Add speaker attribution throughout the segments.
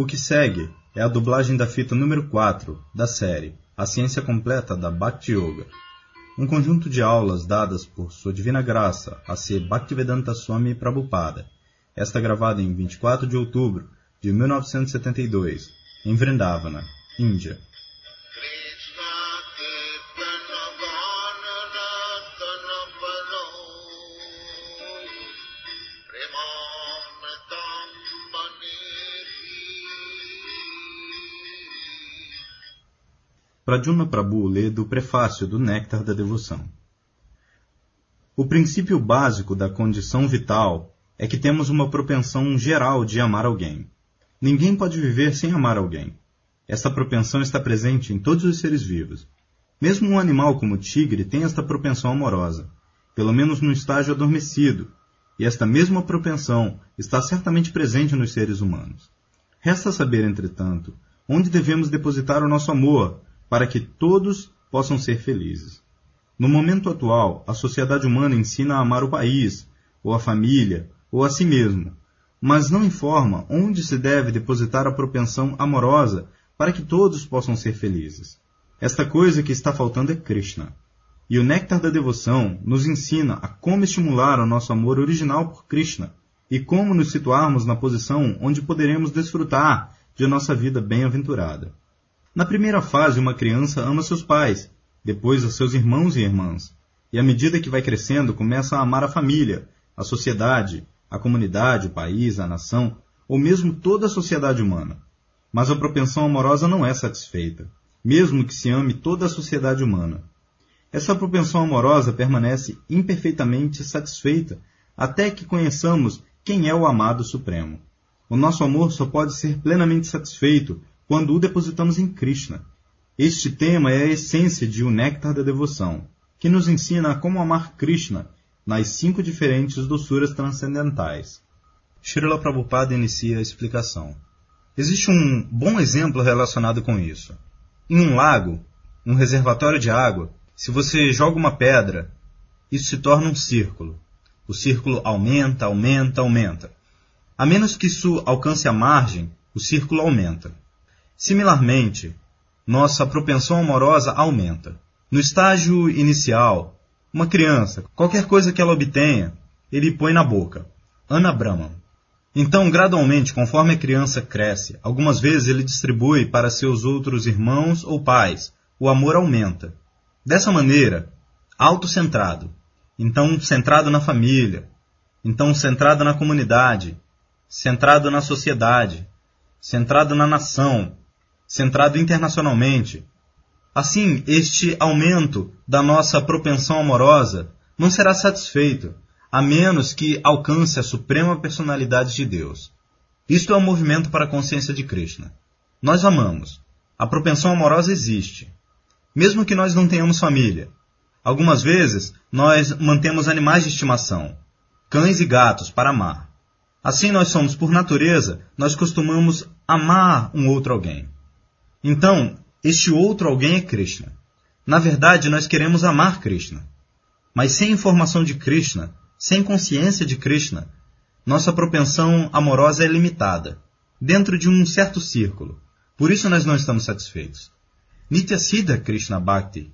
Speaker 1: O que segue é a dublagem da fita número 4 da série A Ciência Completa da Bhakti Yoga, um conjunto de aulas dadas por Sua Divina Graça a ser Bhaktivedanta Swami Prabhupada, esta gravada em 24 de outubro de 1972, em Vrindavana, Índia. Pradyumna Prabhu lê do prefácio do Néctar da Devoção. O princípio básico da condição vital é que temos uma propensão geral de amar alguém. Ninguém pode viver sem amar alguém. Esta propensão está presente em todos os seres vivos. Mesmo um animal como o tigre tem esta propensão amorosa, pelo menos no estágio adormecido, e esta mesma propensão está certamente presente nos seres humanos. Resta saber, entretanto, onde devemos depositar o nosso amor para que todos possam ser felizes. No momento atual, a sociedade humana ensina a amar o país, ou a família, ou a si mesmo, mas não informa onde se deve depositar a propensão amorosa para que todos possam ser felizes. Esta coisa que está faltando é Krishna. E o néctar da devoção nos ensina a como estimular o nosso amor original por Krishna e como nos situarmos na posição onde poderemos desfrutar de nossa vida bem-aventurada. Na primeira fase, uma criança ama seus pais, depois os seus irmãos e irmãs, e à medida que vai crescendo, começa a amar a família, a sociedade, a comunidade, o país, a nação, ou mesmo toda a sociedade humana. Mas a propensão amorosa não é satisfeita, mesmo que se ame toda a sociedade humana. Essa propensão amorosa permanece imperfeitamente satisfeita até que conheçamos quem é o amado supremo. O nosso amor só pode ser plenamente satisfeito quando o depositamos em Krishna. Este tema é a essência de O Néctar da Devoção, que nos ensina como amar Krishna nas cinco diferentes doçuras transcendentais. Srila Prabhupada inicia a explicação. Existe um bom exemplo relacionado com isso. Em um lago, um reservatório de água, se você joga uma pedra, isso se torna um círculo. O círculo aumenta, aumenta, aumenta. A menos que isso alcance a margem, o círculo aumenta. Similarmente, nossa propensão amorosa aumenta. No estágio inicial, uma criança, qualquer coisa que ela obtenha, ele põe na boca. Ana Brahman. Então, gradualmente, conforme a criança cresce, algumas vezes ele distribui para seus outros irmãos ou pais. O amor aumenta. Dessa maneira, autocentrado. Então, centrado na família. Então, centrado na comunidade. Centrado na sociedade. Centrado na nação centrado internacionalmente. Assim, este aumento da nossa propensão amorosa não será satisfeito, a menos que alcance a suprema personalidade de Deus. Isto é um movimento para a consciência de Krishna. Nós amamos. A propensão amorosa existe. Mesmo que nós não tenhamos família. Algumas vezes, nós mantemos animais de estimação, cães e gatos, para amar. Assim nós somos, por natureza, nós costumamos amar um outro alguém. Então, este outro alguém é Krishna. Na verdade, nós queremos amar Krishna. Mas sem informação de Krishna, sem consciência de Krishna, nossa propensão amorosa é limitada, dentro de um certo círculo. Por isso nós não estamos satisfeitos. Nitya Siddha Krishna Bhakti,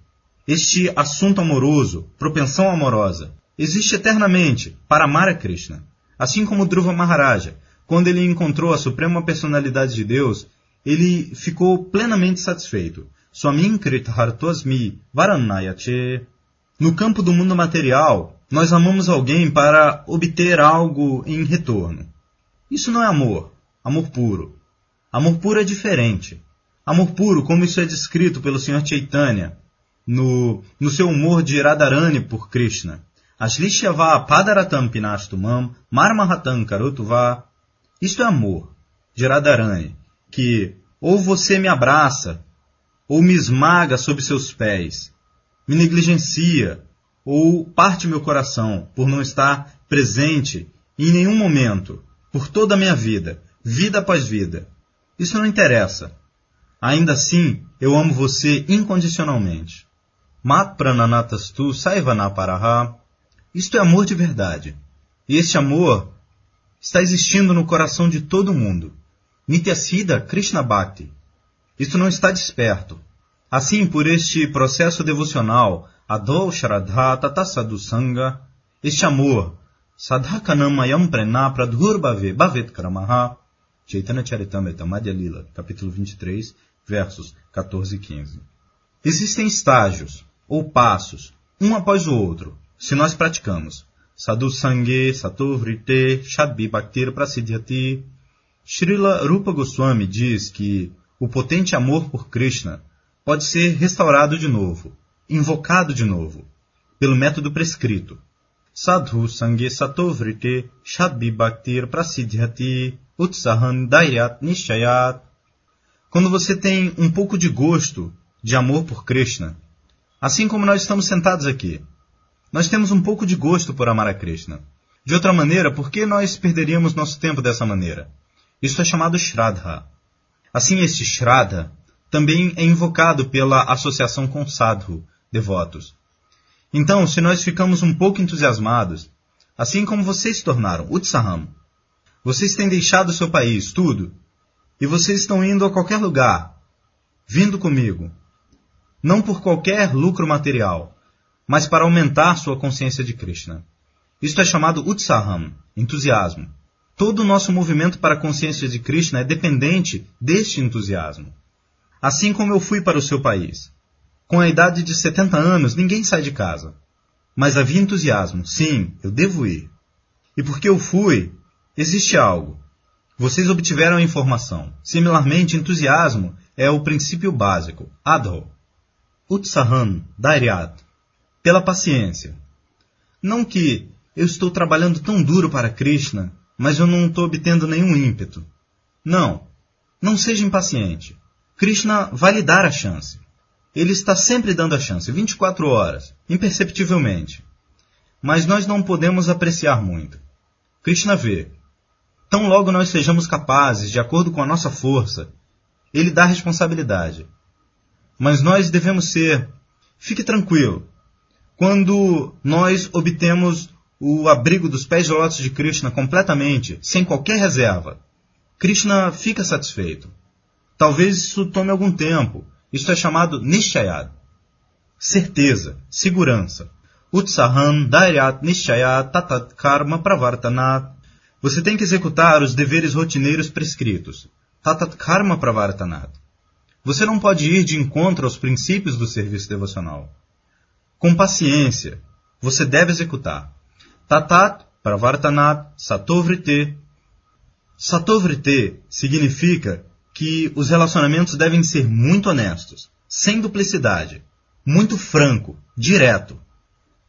Speaker 1: este assunto amoroso, propensão amorosa, existe eternamente para amar a Krishna. Assim como Dhruva Maharaja, quando ele encontrou a suprema personalidade de Deus, ele ficou plenamente satisfeito. Swamin Krithartosmi. No campo do mundo material, nós amamos alguém para obter algo em retorno. Isso não é amor, amor puro. Amor puro é diferente. Amor puro, como isso é descrito pelo Sr. Chaitanya, no, no seu humor de Radharani por Krishna. Ashlishyava padaratam pinastumam marmahatam karutuva. Isto é amor, de Radharani que ou você me abraça, ou me esmaga sob seus pés, me negligencia, ou parte meu coração por não estar presente em nenhum momento, por toda a minha vida, vida após vida. Isso não interessa. Ainda assim, eu amo você incondicionalmente. Mat prananatastu saivanaparaha. Isto é amor de verdade. E este amor está existindo no coração de todo mundo. Nityasiddha Krishna Bhakti. Isto não está desperto. Assim, por este processo devocional, Adho Shraddha Tata Sadhu Sangha, este amor, Sadhakanamayam Prena Pradhurbhave Bhavet Kramaha, Chaitanya Charitamrita Madhya Lila, capítulo 23, versos 14 e 15. Existem estágios, ou passos, um após o outro, se nós praticamos. Sadhu Sangye, Satovrite, Shadbi Bhaktir Prasiddhyati. Srila Rupa Goswami diz que o potente amor por Krishna pode ser restaurado de novo, invocado de novo, pelo método prescrito. Sadhu Sangye Satovrite, Shadbi Bhaktir Prasiddhyati, Utsahan Dairyat Nishayat. Quando você tem um pouco de gosto, de amor por Krishna, assim como nós estamos sentados aqui, nós temos um pouco de gosto por amar a Krishna. De outra maneira, por que nós perderíamos nosso tempo dessa maneira? Isso é chamado Shraddha. Assim, este Shraddha também é invocado pela associação com sadhu, devotos. Então, se nós ficamos um pouco entusiasmados, assim como vocês se tornaram, Utsaham, vocês têm deixado seu país, tudo, e vocês estão indo a qualquer lugar, vindo comigo, não por qualquer lucro material, mas para aumentar sua consciência de Krishna. Isto é chamado Utsaham, entusiasmo. Todo o nosso movimento para a consciência de Krishna é dependente deste entusiasmo. Assim como eu fui para o seu país. Com a idade de 70 anos, ninguém sai de casa. Mas havia entusiasmo. Sim, eu devo ir. E porque eu fui, existe algo. Vocês obtiveram a informação. Similarmente, entusiasmo é o princípio básico, adho. Utsahan, Dairyat, pela paciência. Não que eu estou trabalhando tão duro para Krishna, mas eu não estou obtendo nenhum ímpeto. Não, não seja impaciente. Krishna vai lhe dar a chance. Ele está sempre dando a chance, 24 horas, imperceptivelmente. Mas nós não podemos apreciar muito. Krishna vê. Tão logo nós sejamos capazes, de acordo com a nossa força, ele dá responsabilidade. Mas nós devemos ser, fique tranquilo, quando nós obtemos o abrigo dos pés de lótus de Krishna completamente, sem qualquer reserva, Krishna fica satisfeito. Talvez isso tome algum tempo. Isso é chamado Nishayad. Certeza, segurança. Utsahan Dairyat Nishayat Tatat Karma Pravartanat. Você tem que executar os deveres rotineiros prescritos. Tatat Karma Pravartanat. Você não pode ir de encontro aos princípios do serviço devocional. Com paciência, você deve executar. Tatat Pravartanat Satovrite. Satovrite significa que os relacionamentos devem ser muito honestos, sem duplicidade, muito franco, direto.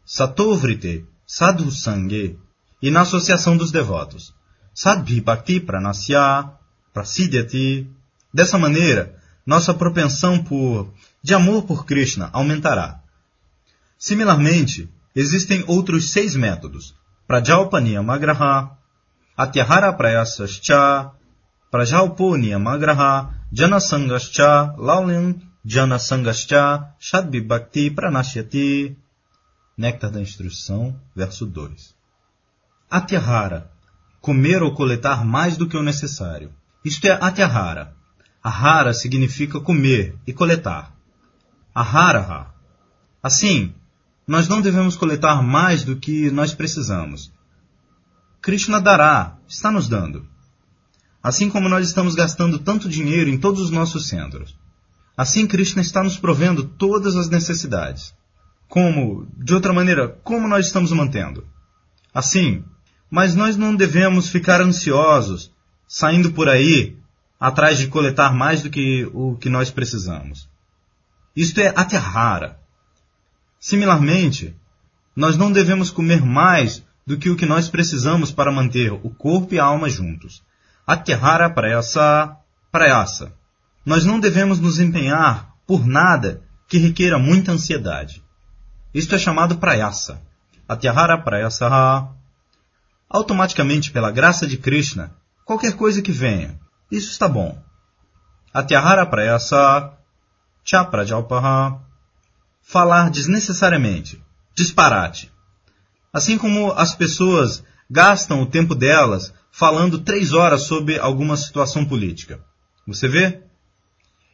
Speaker 1: Satovrite, Sadhu Sangye, e na associação dos devotos. Sadhi Bhakti Pranasya, Prasidyati. Dessa maneira, nossa propensão por de amor por Krishna aumentará. Similarmente, existem outros seis métodos: Prajalpaniyamagraha, Atyahara Prayasascha, Prajalponiyamagraha, Janasangascha, Laulin Janasangascha, Shadbibhakti Pranashyati. Néctar da Instrução, verso 2. Atyahara, comer ou coletar mais do que o necessário. Isto é Atyahara, Ahara significa comer e coletar. Aharaha. Assim, nós não devemos coletar mais do que nós precisamos. Krishna dará, está nos dando. Assim como nós estamos gastando tanto dinheiro em todos os nossos centros. Assim Krishna está nos provendo todas as necessidades. Como, de outra maneira, como nós estamos mantendo? Assim, mas nós não devemos ficar ansiosos, saindo por aí atrás de coletar mais do que o que nós precisamos. Isto é aterrara. Similarmente, nós não devemos comer mais do que o que nós precisamos para manter o corpo e a alma juntos. Aterrara prayasa, prayasa. Nós não devemos nos empenhar por nada que requeira muita ansiedade. Isto é chamado prayasa. Atyahara prayasa. Automaticamente, pela graça de Krishna, qualquer coisa que venha, isso está bom. Atyahara prayasa, chaprajalpaha, falar desnecessariamente, disparate. Assim como as pessoas gastam o tempo delas falando três horas sobre alguma situação política. Você vê?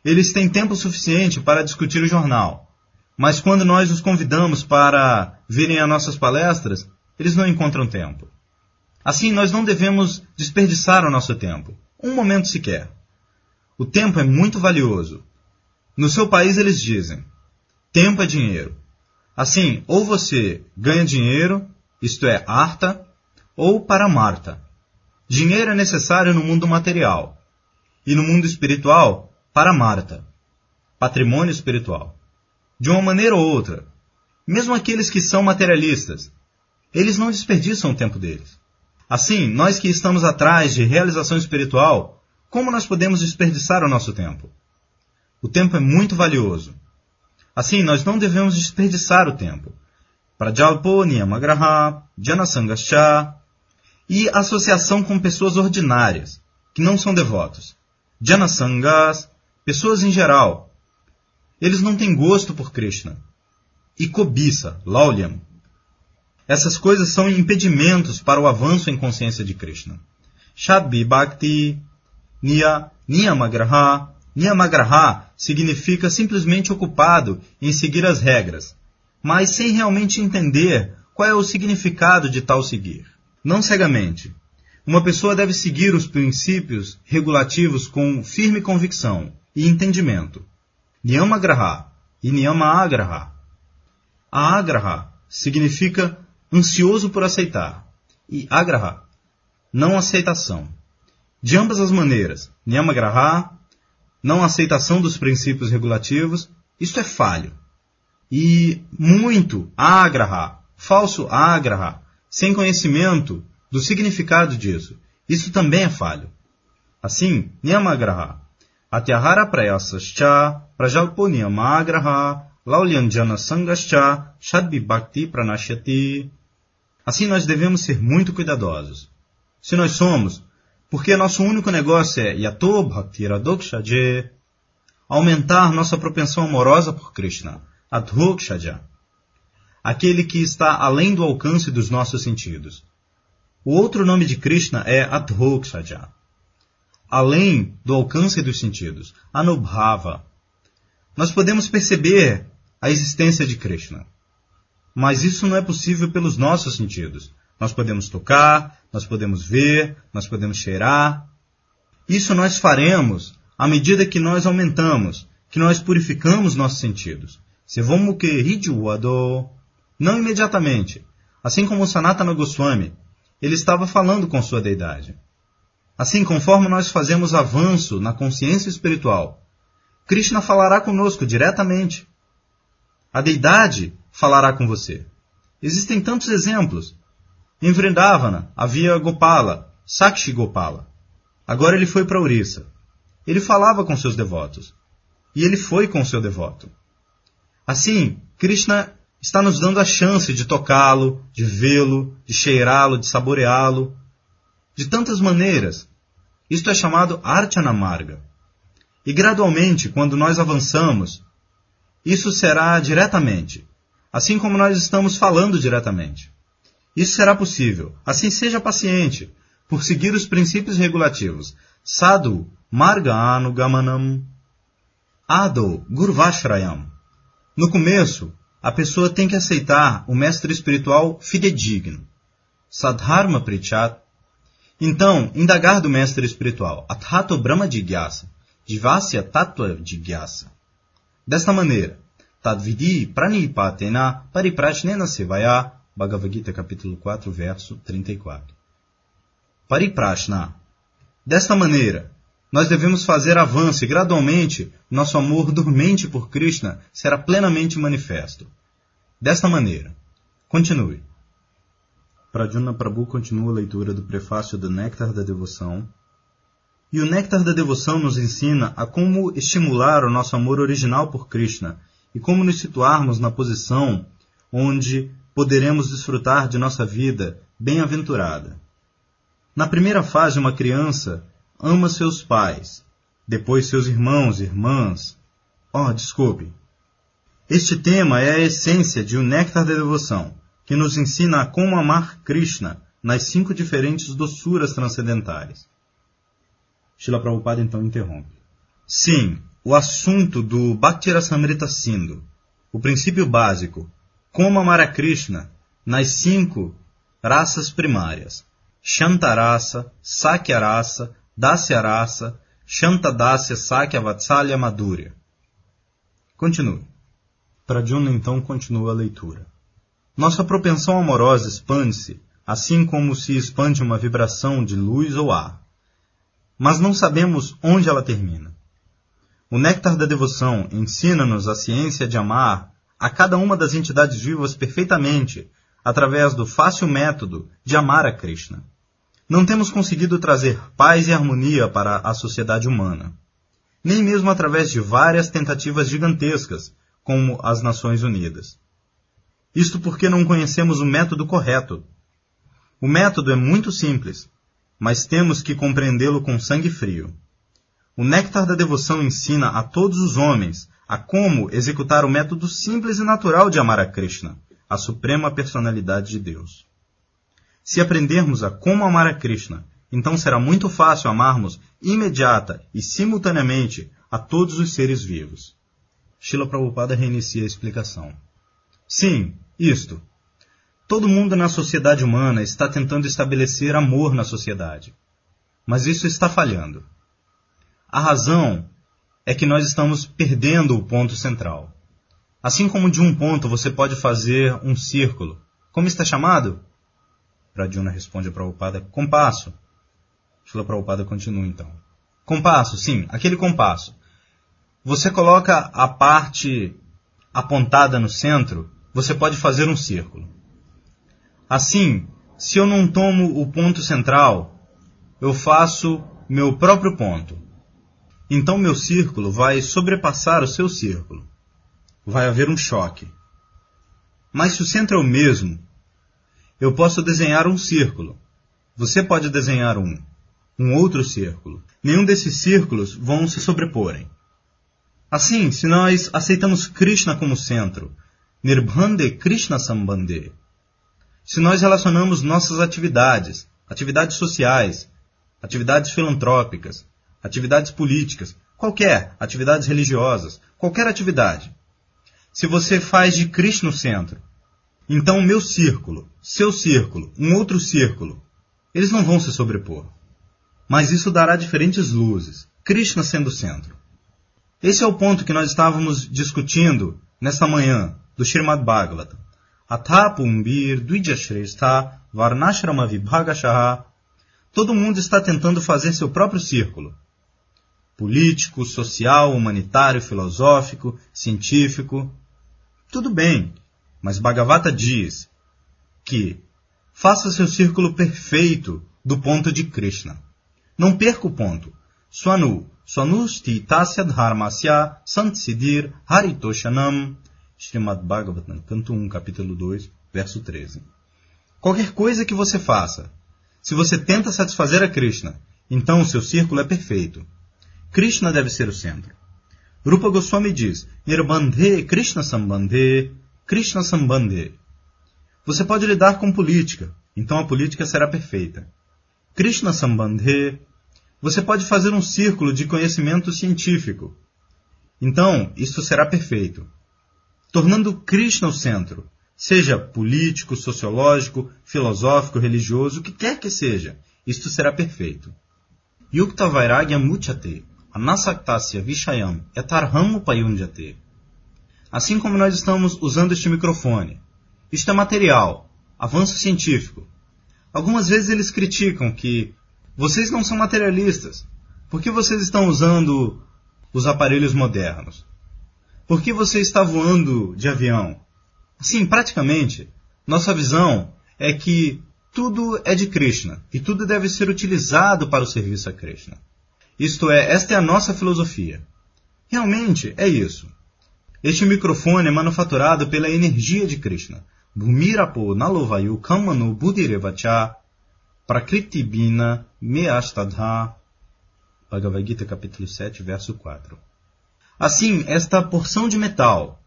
Speaker 1: Eles têm tempo suficiente para discutir o jornal, mas quando nós os convidamos para virem a nossas palestras, eles não encontram tempo. Assim, nós não devemos desperdiçar o nosso tempo, um momento sequer. O tempo é muito valioso. No seu país eles dizem: tempo é dinheiro. Assim, ou você ganha dinheiro, isto é, arta, ou para Marta. Dinheiro é necessário no mundo material, e no mundo espiritual, para Marta. Patrimônio espiritual. De uma maneira ou outra, mesmo aqueles que são materialistas, eles não desperdiçam o tempo deles. Assim, nós que estamos atrás de realização espiritual, como nós podemos desperdiçar o nosso tempo? O tempo é muito valioso. Assim, nós não devemos desperdiçar o tempo. Prajalpo Niyamagraha, Janasangascha e associação com pessoas ordinárias, que não são devotos. Janasangas, pessoas em geral. Eles não têm gosto por Krishna. E cobiça, Laulyam. Essas coisas são impedimentos para o avanço em consciência de Krishna. Shadbi Bhakti, Niya, Niyamagraha. Niyamagraha significa simplesmente ocupado em seguir as regras, mas sem realmente entender qual é o significado de tal seguir. Não cegamente. Uma pessoa deve seguir os princípios regulativos com firme convicção e entendimento. Niyamagraha e Niyamagraha. A agraha significa ansioso por aceitar, e agraha, não aceitação. De ambas as maneiras, Niyamagraha, não aceitação dos princípios regulativos, isto é falho. E muito agraha, falso agraha, sem conhecimento do significado disso, isso também é falho. Assim, Niyamagraha, Atyahara prayasascha, prajalpo Niyamagraha, Laulyanjana sangascha, shadbi bhakti pranashyati. Assim nós devemos ser muito cuidadosos. Se nós somos, porque nosso único negócio é aumentar nossa propensão amorosa por Krishna, adhokshaja, aquele que está além do alcance dos nossos sentidos. O outro nome de Krishna é adhokshaja, além do alcance dos sentidos, anubhava. Nós podemos perceber a existência de Krishna. Mas isso não é possível pelos nossos sentidos. Nós podemos tocar, nós podemos ver, nós podemos cheirar. Isso nós faremos à medida que nós aumentamos, que nós purificamos nossos sentidos. Sevomuke Hijuado. Não imediatamente. Assim como Sanatana Goswami, ele estava falando com sua deidade. Assim, conforme nós fazemos avanço na consciência espiritual, Krishna falará conosco diretamente. A deidade falará com você. Existem tantos exemplos. Em Vrindavana havia Gopala, Sakshi Gopala. Agora ele foi para Orissa. Ele falava com seus devotos. E ele foi com seu devoto. Assim, Krishna está nos dando a chance de tocá-lo, de vê-lo, de cheirá-lo, de saboreá-lo, de tantas maneiras. Isto é chamado Archana Marga. E gradualmente, quando nós avançamos, isso será diretamente assim como nós estamos falando diretamente. Isso será possível. Assim seja paciente, por seguir os princípios regulativos. Sadhu Marga Gamanam Ado Gurvashrayam. No começo, a pessoa tem que aceitar o mestre espiritual fidedigno. Sadharma Prichat. Então, indagar do mestre espiritual. Athato Brahma Jigyasa. Divasya Tattva Jigyasa. Desta maneira, Tadvidi pranipatena pariprashnena sevaya. Bhagavad Gita, capítulo 4, verso 34. Pariprashna. Desta maneira, nós devemos fazer avanço e gradualmente nosso amor dormente por Krishna será plenamente manifesto. Desta maneira. Continue. Pradyumna Prabhu continua a leitura do prefácio do Néctar da Devoção. E o Néctar da Devoção nos ensina a como estimular o nosso amor original por Krishna e como nos situarmos na posição onde poderemos desfrutar de nossa vida bem-aventurada. Na primeira fase, uma criança ama seus pais, depois seus irmãos e irmãs. Oh, desculpe. Este tema é a essência de O Néctar da Devoção, que nos ensina a como amar Krishna nas cinco diferentes doçuras transcendentais. Shila Prabhupada então interrompe. Sim, o assunto do Bhaktirasamrita Sindhu, o princípio básico, como amar a Krishna nas cinco raças primárias, Shantarasa, Sakyarasa, Dasyarasa, Shantadasya Sakya Vatsalya Madhurya. Continue. Pradyumna então continua a leitura. Nossa propensão amorosa expande-se, assim como se expande uma vibração de luz ou ar. Mas não sabemos onde ela termina. O néctar da devoção ensina-nos a ciência de amar a cada uma das entidades vivas perfeitamente, através do fácil método de amar a Krishna. Não temos conseguido trazer paz e harmonia para a sociedade humana, nem mesmo através de várias tentativas gigantescas, como as Nações Unidas. Isto porque não conhecemos o método correto. O método é muito simples, mas temos que compreendê-lo com sangue frio. O néctar da devoção ensina a todos os homens a como executar o método simples e natural de amar a Krishna, a suprema personalidade de Deus. Se aprendermos a como amar a Krishna, então será muito fácil amarmos imediata e simultaneamente a todos os seres vivos. Shila Prabhupada reinicia a explicação. Sim, isto. Todo mundo na sociedade humana está tentando estabelecer amor na sociedade. Mas isso está falhando. A razão é que nós estamos perdendo o ponto central. Assim como de um ponto você pode fazer um círculo. Como está chamado? Pradyumna responde a Prabhupada, compasso. Shila Prabhupada continua então. Compasso, sim, aquele compasso. Você coloca a parte apontada no centro você pode fazer um círculo. Assim, se eu não tomo o ponto central, eu faço meu próprio ponto. Então meu círculo vai sobrepassar o seu círculo. Vai haver um choque. Mas se o centro é o mesmo, eu posso desenhar um círculo. Você pode desenhar um, um outro círculo. Nenhum desses círculos vão se sobreporem. Assim, se nós aceitamos Krishna como centro, Nirbhande Krishna Sambande. Se nós relacionamos nossas atividades, atividades sociais, atividades filantrópicas, atividades políticas, qualquer, atividades religiosas, qualquer atividade. Se você faz de Krishna o centro, então meu círculo, seu círculo, um outro círculo, eles não vão se sobrepor. Mas isso dará diferentes luzes, Krishna sendo o centro. Esse é o ponto que nós estávamos discutindo nesta manhã, do Srimad Bhagavatam. Atha Pumbir Dvijashrestha Varnashrama Vibhagashaha. Todo mundo está tentando fazer seu próprio círculo. Político, social, humanitário, filosófico, científico. Tudo bem, mas Bhagavata diz que faça seu círculo perfeito do ponto de Krishna. Não perca o ponto. Swanu, Swanusti Tasya Dharmasya Santsidir Haritoshanam Srimad Bhagavatam, canto 1, capítulo 2, verso 13. Qualquer coisa que você faça, se você tenta satisfazer a Krishna, então o seu círculo é perfeito. Krishna deve ser o centro. Rupa Goswami diz, Nirbandhe Krishna Sambandhe, Krishna Sambandhe. Você pode lidar com política, então a política será perfeita. Krishna Sambandhe. Você pode fazer um círculo de conhecimento científico. Então, isso será perfeito tornando Krishna o centro, seja político, sociológico, filosófico, religioso, o que quer que seja, isto será perfeito. Yukta Vairagya Muchate, Anasaktasya Vishayam Etarham Upayunjate. Assim como nós estamos usando este microfone. Isto é material, avanço científico. Algumas vezes eles criticam que vocês não são materialistas. Por que vocês estão usando os aparelhos modernos? Por que você está voando de avião? Sim, praticamente, nossa visão é que tudo é de Krishna e tudo deve ser utilizado para o serviço a Krishna. Isto é, esta é a nossa filosofia. Realmente é isso. Este microfone é manufaturado pela energia de Krishna. Bhumirapo nalovayu kamanu budirevacha prakritibina meastadha. Bhagavad Gita capítulo 7, verso 4. Assim, esta porção de metal,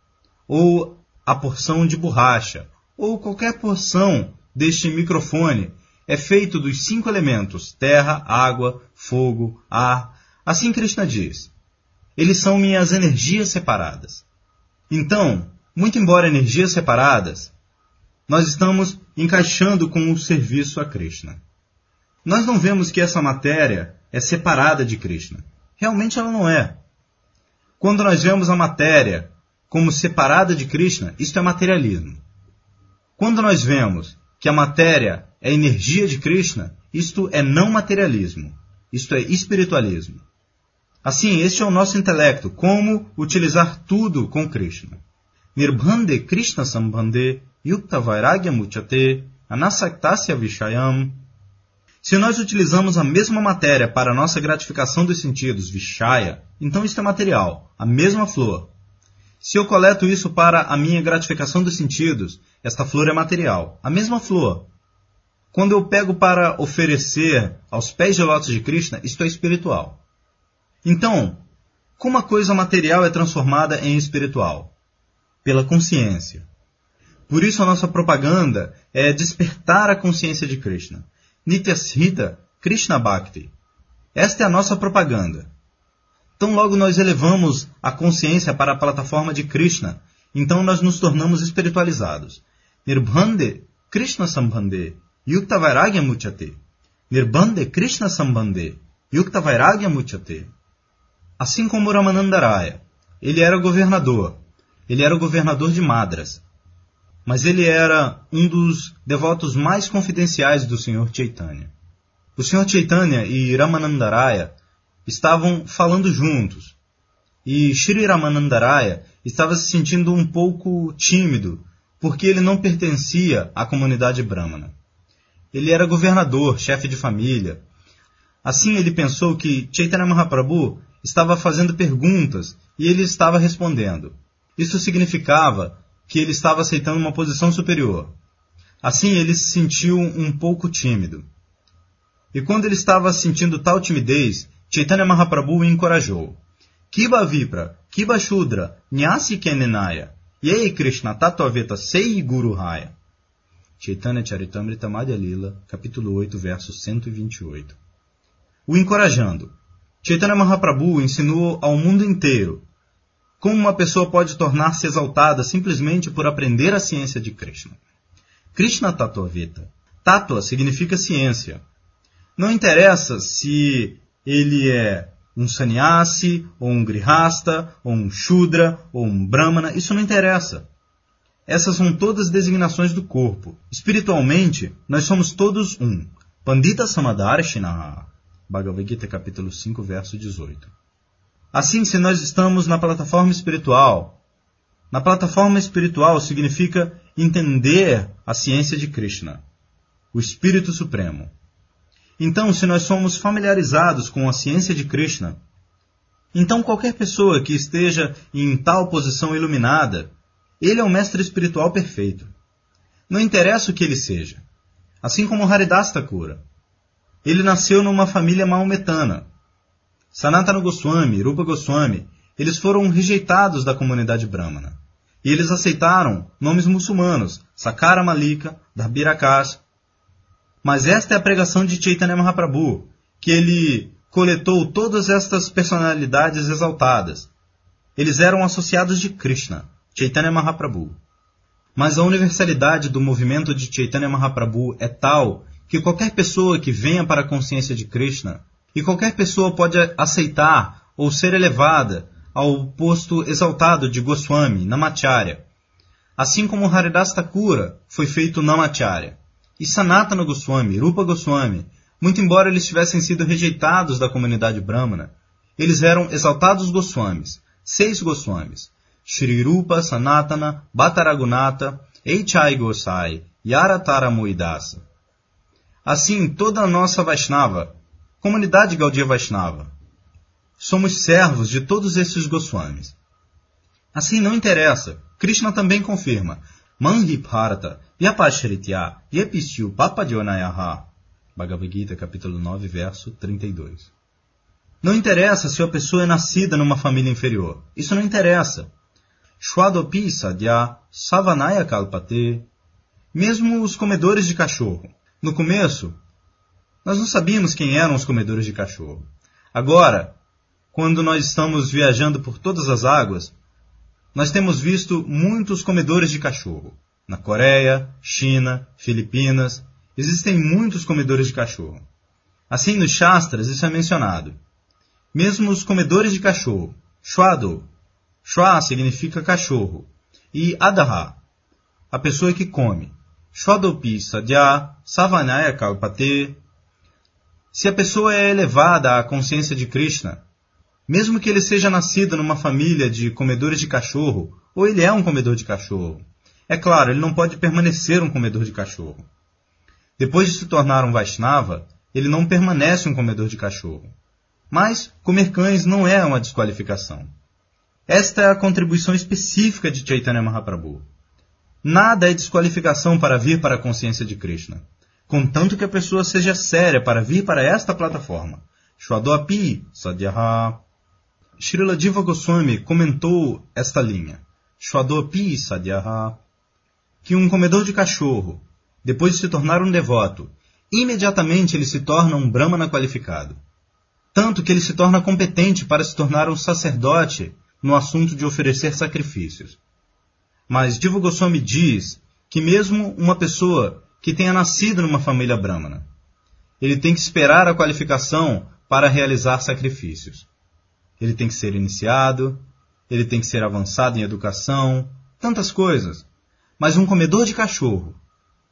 Speaker 1: ou a porção de borracha, ou qualquer porção deste microfone, é feito dos cinco elementos terra, água, fogo, ar. Assim Krishna diz. Eles são minhas energias separadas. Então, muito embora energias separadas, nós estamos encaixando com o serviço a Krishna. Nós não vemos que essa matéria é separada de Krishna. Realmente ela não é. Quando nós vemos a matéria como separada de Krishna, isto é materialismo. Quando nós vemos que a matéria é energia de Krishna, isto é não materialismo, isto é espiritualismo. Assim, este é o nosso intelecto, como utilizar tudo com Krishna. Nirbhande Krishna Sambhande Yukta Vairagya Muchate Anasaktasya Vishayam se nós utilizamos a mesma matéria para nossa gratificação dos sentidos, Vishaya, então isto é material, a mesma flor. Se eu coleto isso para a minha gratificação dos sentidos, esta flor é material, a mesma flor. Quando eu pego para oferecer aos pés de lótus de Krishna, isto é espiritual. Então, como a coisa material é transformada em espiritual? Pela consciência. Por isso a nossa propaganda é despertar a consciência de Krishna. Nityasrita Krishna Bhakti. Esta é a nossa propaganda. Tão logo nós elevamos a consciência para a plataforma de Krishna, então nós nos tornamos espiritualizados. Nirbhande Krishna Sambhande Yukta Vairagya Muchate. Nirbhande Krishna Sambhande Yukta Vairagya Muchate. Assim como Ramanandaraya, ele era governador. Ele era o governador de Madras mas ele era um dos devotos mais confidenciais do Sr. Chaitanya. O Sr. Chaitanya e Ramanandaraya estavam falando juntos, e Sri Ramanandaraya estava se sentindo um pouco tímido, porque ele não pertencia à comunidade brahmana. Ele era governador, chefe de família. Assim ele pensou que Chaitanya Mahaprabhu estava fazendo perguntas e ele estava respondendo. Isso significava que ele estava aceitando uma posição superior. Assim, ele se sentiu um pouco tímido. E quando ele estava sentindo tal timidez, Chaitanya Mahaprabhu o encorajou. Kiba Vipra, Kiba Shudra, Nyasi Kenenaya, Yei Krishna Tatvaveta Sei Guru Raya. Chaitanya Charitamrita Madhya Lila, capítulo 8, verso 128. O encorajando. Chaitanya Mahaprabhu ensinou ao mundo inteiro como uma pessoa pode tornar-se exaltada simplesmente por aprender a ciência de Krishna? Krishna Tattvavita. Tattva significa ciência. Não interessa se ele é um sannyasi, ou um grihasta, ou um shudra, ou um brahmana, isso não interessa. Essas são todas designações do corpo. Espiritualmente, nós somos todos um. Pandita Samadarshina. Bhagavad Gita capítulo 5, verso 18. Assim, se nós estamos na plataforma espiritual, na plataforma espiritual significa entender a ciência de Krishna, o Espírito Supremo. Então, se nós somos familiarizados com a ciência de Krishna, então qualquer pessoa que esteja em tal posição iluminada, ele é o mestre espiritual perfeito. Não interessa o que ele seja. Assim como Haridas Thakura. Ele nasceu numa família maometana, Sanatana Goswami, Rupa Goswami, eles foram rejeitados da comunidade brahmana. E eles aceitaram nomes muçulmanos, Sakara Malika, Darbirakas. Mas esta é a pregação de Chaitanya Mahaprabhu, que ele coletou todas estas personalidades exaltadas. Eles eram associados de Krishna, Chaitanya Mahaprabhu. Mas a universalidade do movimento de Chaitanya Mahaprabhu é tal que qualquer pessoa que venha para a consciência de Krishna e qualquer pessoa pode aceitar ou ser elevada ao posto exaltado de Goswami, Namacharya, assim como Haridas Thakura foi feito Namacharya. E Sanatana Goswami, Rupa Goswami, muito embora eles tivessem sido rejeitados da comunidade brahmana, eles eram exaltados Goswamis, seis Goswamis, Shri Rupa, Sanatana, Bhattaragunata, Eichai Gosai, Yaratara Muidasa. Assim, toda a nossa Vaishnava Comunidade Gaudiya Vaishnava. Somos servos de todos esses Goswamis. Assim não interessa. Krishna também confirma. Manhi Bharata Yapashritya Yepisyu Papadyonayaha. Bhagavad Gita, capítulo 9, verso 32. Não interessa se a pessoa é nascida numa família inferior. Isso não interessa. Shwadopi Sadhya Savanaya Kalpate. Mesmo os comedores de cachorro. No começo, nós não sabíamos quem eram os comedores de cachorro. Agora, quando nós estamos viajando por todas as águas, nós temos visto muitos comedores de cachorro. Na Coreia, China, Filipinas, existem muitos comedores de cachorro. Assim, nos Shastras isso é mencionado. Mesmo os comedores de cachorro, Shwado, Shwa significa cachorro, e Adaha, a pessoa que come. Shwadopi Sadhya, Savanaya Kalpate. Se a pessoa é elevada à consciência de Krishna, mesmo que ele seja nascido numa família de comedores de cachorro, ou ele é um comedor de cachorro, é claro, ele não pode permanecer um comedor de cachorro. Depois de se tornar um Vaishnava, ele não permanece um comedor de cachorro. Mas comer cães não é uma desqualificação. Esta é a contribuição específica de Chaitanya Mahaprabhu. Nada é desqualificação para vir para a consciência de Krishna, contanto que a pessoa seja séria para vir para esta plataforma. Shwadoapi Sadhyaha. Srila Diva Goswami comentou esta linha. Shwadoapi Sadhyaha. Que um comedor de cachorro, depois de se tornar um devoto, imediatamente ele se torna um brahmana qualificado. Tanto que ele se torna competente para se tornar um sacerdote no assunto de oferecer sacrifícios. Mas Diva Goswami diz que mesmo uma pessoa que tenha nascido numa família brahmana, ele tem que esperar a qualificação para realizar sacrifícios. Ele tem que ser iniciado, ele tem que ser avançado em educação, tantas coisas. Mas um comedor de cachorro,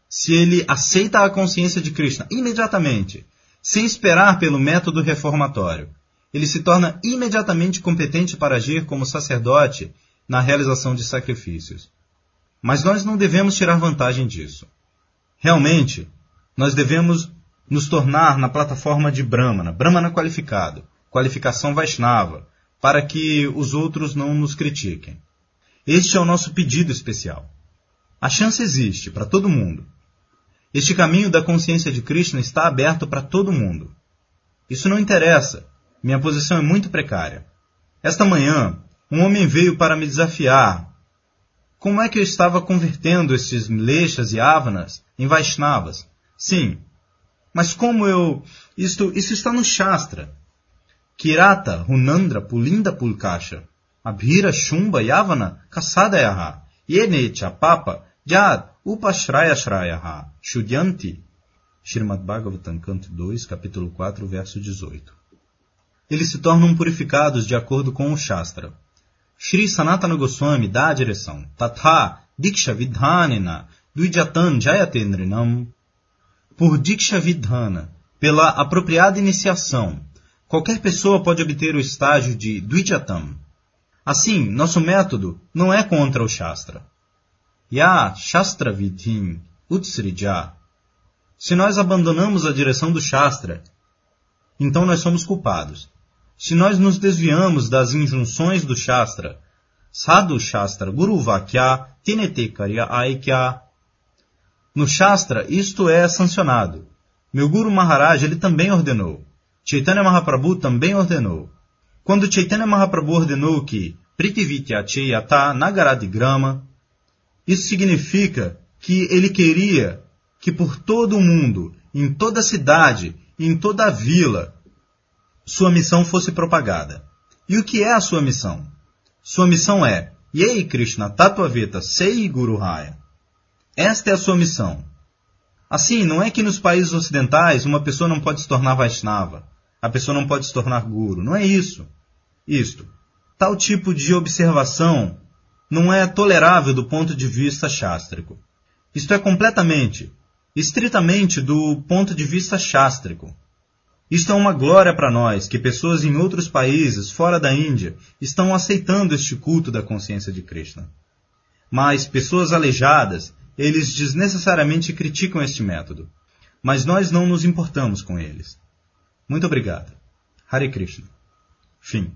Speaker 1: se ele aceita a consciência de Krishna imediatamente, sem esperar pelo método reformatório, ele se torna imediatamente competente para agir como sacerdote na realização de sacrifícios. Mas nós não devemos tirar vantagem disso. Realmente, nós devemos nos tornar na plataforma de Brahmana, Brahmana qualificado, qualificação Vaishnava, para que os outros não nos critiquem. Este é o nosso pedido especial. A chance existe para todo mundo. Este caminho da consciência de Krishna está aberto para todo mundo. Isso não interessa. Minha posição é muito precária. Esta manhã, um homem veio para me desafiar. Como é que eu estava convertendo estes Mileshas e Avanas em Vaishnavas? Sim, mas como eu... Isto, isso está no Shastra. Kirata, Runandra, Pulinda Pulkasha, Abhira, Shumba, Yavana, Kasadayaha, Yenecha, Papa, Jad, Upashraya Shrayaha, Shudyanti. Srimad Bhagavatam, canto 2, capítulo 4, verso 18. Eles se tornam purificados de acordo com o Shastra. Shri Sanatana Goswami dá a direção. Tatha Diksha Vidhanena Dvijatan Jayatendrinam. Por Diksha Vidhana, pela apropriada iniciação, qualquer pessoa pode obter o estágio de Dvijatam. Assim, nosso método não é contra o Shastra. Ya Shastra Vidhin Utsrija. Se nós abandonamos a direção do Shastra, então nós somos culpados. Se nós nos desviamos das injunções do Shastra, Sadhu Shastra Guru Vakya Tinete Karya Aikya. No Shastra, isto é sancionado. Meu Guru Maharaj, ele também ordenou. Chaitanya Mahaprabhu também ordenou. Quando Chaitanya Mahaprabhu ordenou que Prithivitya Cheyata Nagaradigrama, isso significa que ele queria que por todo o mundo, em toda cidade, em toda vila, sua missão fosse propagada. E o que é a sua missão? Sua missão é Yei Krishna Tatvaveta Sei Guru Raya. Esta é a sua missão. Assim, não é que nos países ocidentais uma pessoa não pode se tornar Vaishnava, a pessoa não pode se tornar Guru. Não é isso. Isto. Tal tipo de observação não é tolerável do ponto de vista chástrico. Isto é completamente, estritamente do ponto de vista chástrico. Isto é uma glória para nós, que pessoas em outros países, fora da Índia, estão aceitando este culto da consciência de Krishna. Mas pessoas aleijadas, eles desnecessariamente criticam este método. Mas nós não nos importamos com eles. Muito obrigado. Hare Krishna. Fim.